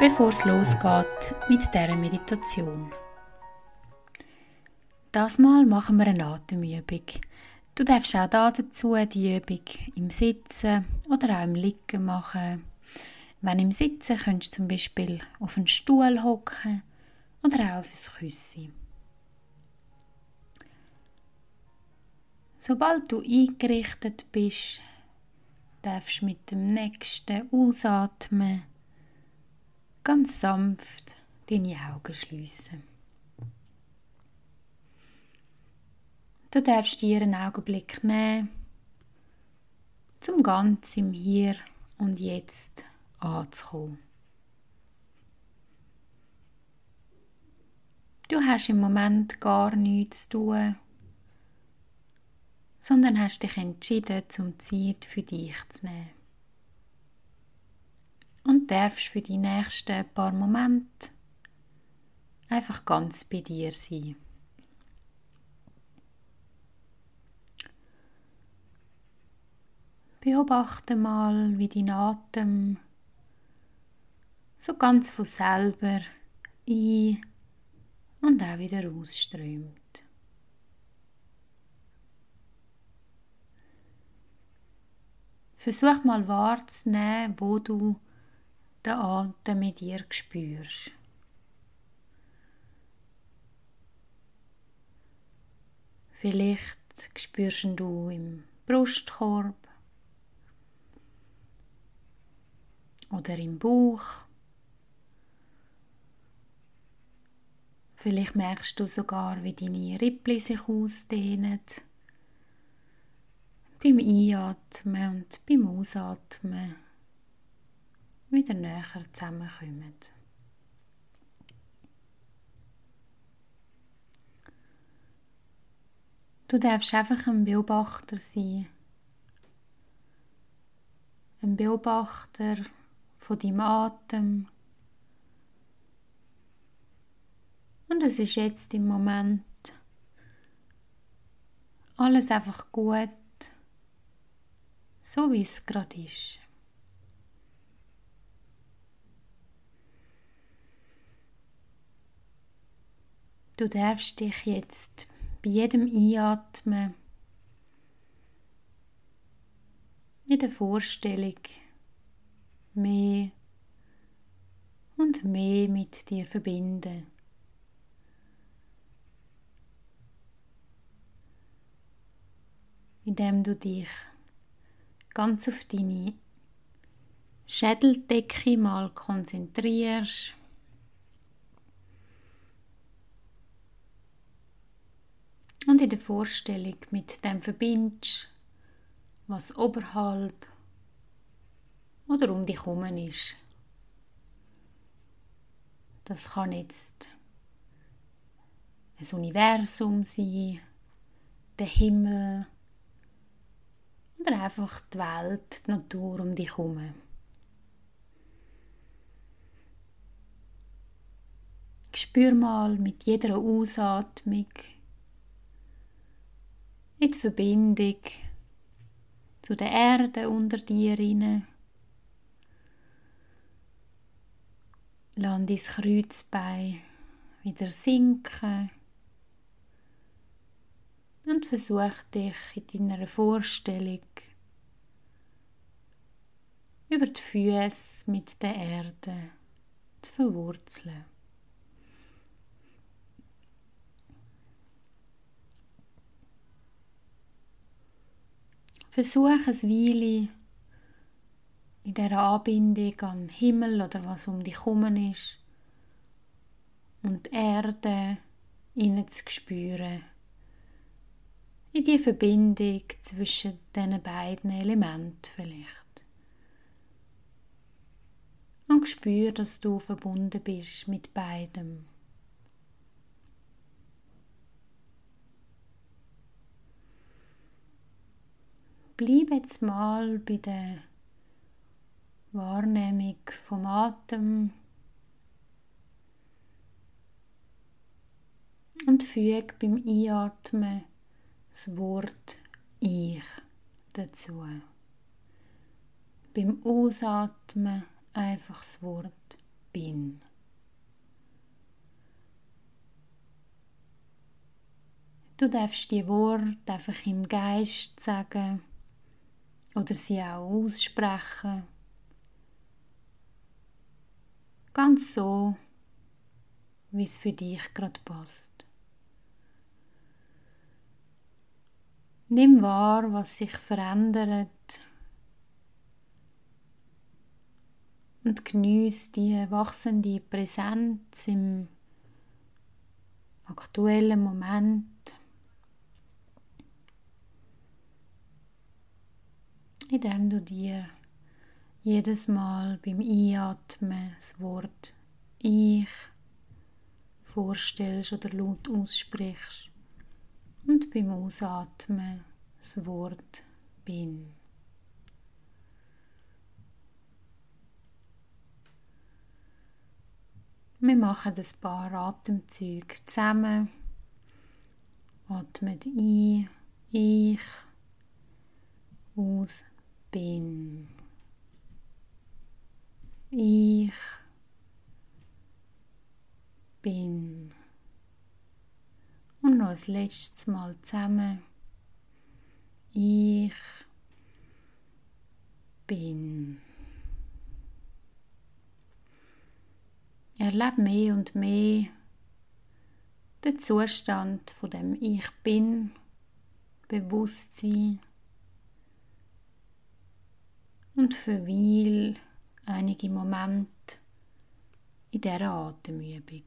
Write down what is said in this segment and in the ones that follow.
bevor es losgeht mit dieser Meditation. Das Mal machen wir eine Atemübung. Du darfst auch dazu die Übung im Sitzen oder auch im Liegen machen. Wenn im Sitzen könntest du zum Beispiel auf einen Stuhl hocken oder auch auf ein Küssi. Sobald du eingerichtet bist, darfst du mit dem nächsten Ausatmen ganz sanft deine Augen schließen. Du darfst dir einen Augenblick nehmen, zum ganz im Hier und Jetzt anzukommen. Du hast im Moment gar nichts zu tun, sondern hast dich entschieden, zum Zeit für dich zu nehmen. Und darfst für die nächsten paar Momente einfach ganz bei dir sein. Beobachte mal, wie dein Atem so ganz von selber ein und auch wieder ausströmt. Versuch mal wahrzunehmen, wo du den Atem mit dir spürst. Vielleicht spürst du im Brustkorb oder im Bauch. Vielleicht merkst du sogar, wie deine Rippel sich ausdehnen beim Einatmen und beim Ausatmen wieder näher zusammenkommen. Du darfst einfach ein Beobachter sein. Ein Beobachter von deinem Atem. Und es ist jetzt im Moment alles einfach gut so wie es gerade ist. Du darfst dich jetzt bei jedem Einatmen in der Vorstellung mehr und mehr mit dir verbinden. Indem du dich ganz auf deine Schädeldecke mal konzentrierst. Und in der Vorstellung mit dem verbindest, was oberhalb oder um dich herum ist. Das kann jetzt ein Universum sein, der Himmel, oder einfach die Welt, die Natur um dich herum. Spür mal mit jeder Ausatmung in die Verbindung zu der Erde unter dir hinein. Lass dein Kreuzbein wieder sinken und versuch dich in deiner Vorstellung über die Füße mit der Erde zu verwurzeln. Versuch ein Weile in dieser Anbindung am Himmel oder was um dich herum ist und die Erde innen zu spüren in die Verbindung zwischen diesen beiden Elementen vielleicht. Und spür, dass du verbunden bist mit beidem. Bleib jetzt mal bei der Wahrnehmung vom Atem und füge beim Einatmen das Wort Ich dazu. Beim Ausatmen einfach das Wort Bin. Du darfst die Worte einfach im Geist sagen oder sie auch aussprechen. Ganz so, wie es für dich gerade passt. Nimm wahr, was sich verändert und genieß die wachsende Präsenz im aktuellen Moment. Indem du dir jedes Mal beim Einatmen das Wort Ich vorstellst oder laut aussprichst und beim Ausatmen das Wort Bin. Wir machen ein paar Atemzüge zusammen. Atmet ein, ich, aus, bin. Ich bin. Und noch das letztes Mal zusammen. Ich bin. Erlebe mehr und mehr den Zustand von dem Ich bin, Bewusstsein und verweil einige Momente in dieser Atemübung.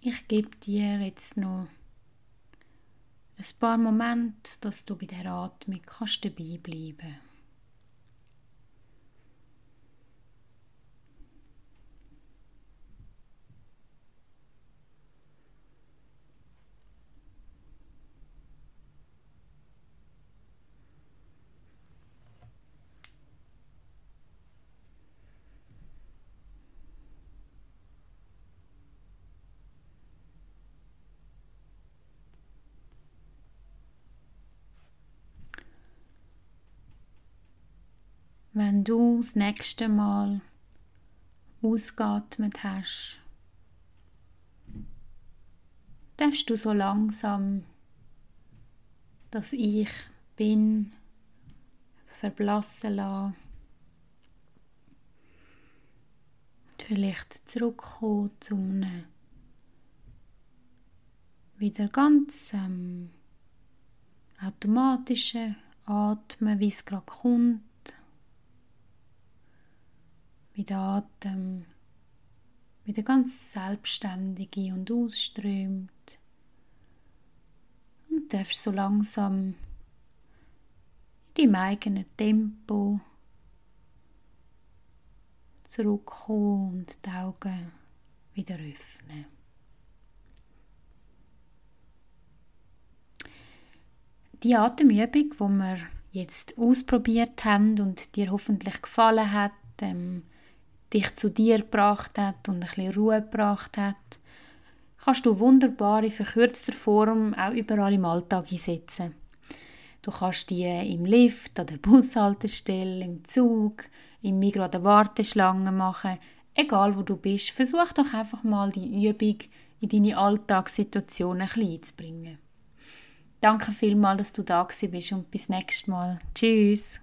Ich gebe dir jetzt noch ein paar Momente, dass du bei der Atmung kannst dabei bleiben kannst. Wenn du das nächste Mal ausgeatmet hast, darfst du so langsam dass Ich bin verblassen lassen. Vielleicht zurückkommen zu einem wieder ganz ähm, automatischen Atmen, wie es gerade kommt wie der Atem wieder ganz selbstständig ein- und ausströmt. Und darfst so langsam in deinem eigenen Tempo zurückkommen und die Augen wieder öffnen. Die Atemübung, die wir jetzt ausprobiert haben und dir hoffentlich gefallen hat, ähm, dich zu dir gebracht hat und ein bisschen Ruhe gebracht hat, kannst du wunderbar in verkürzter Form auch überall im Alltag einsetzen. Du kannst die im Lift, an der Bushaltestelle, im Zug, im Migros der Warteschlange machen. Egal wo du bist, versuch doch einfach mal die Übung in deine Alltagssituation ein bisschen einzubringen. Danke vielmals, dass du da bist und bis nächstes Mal. Tschüss.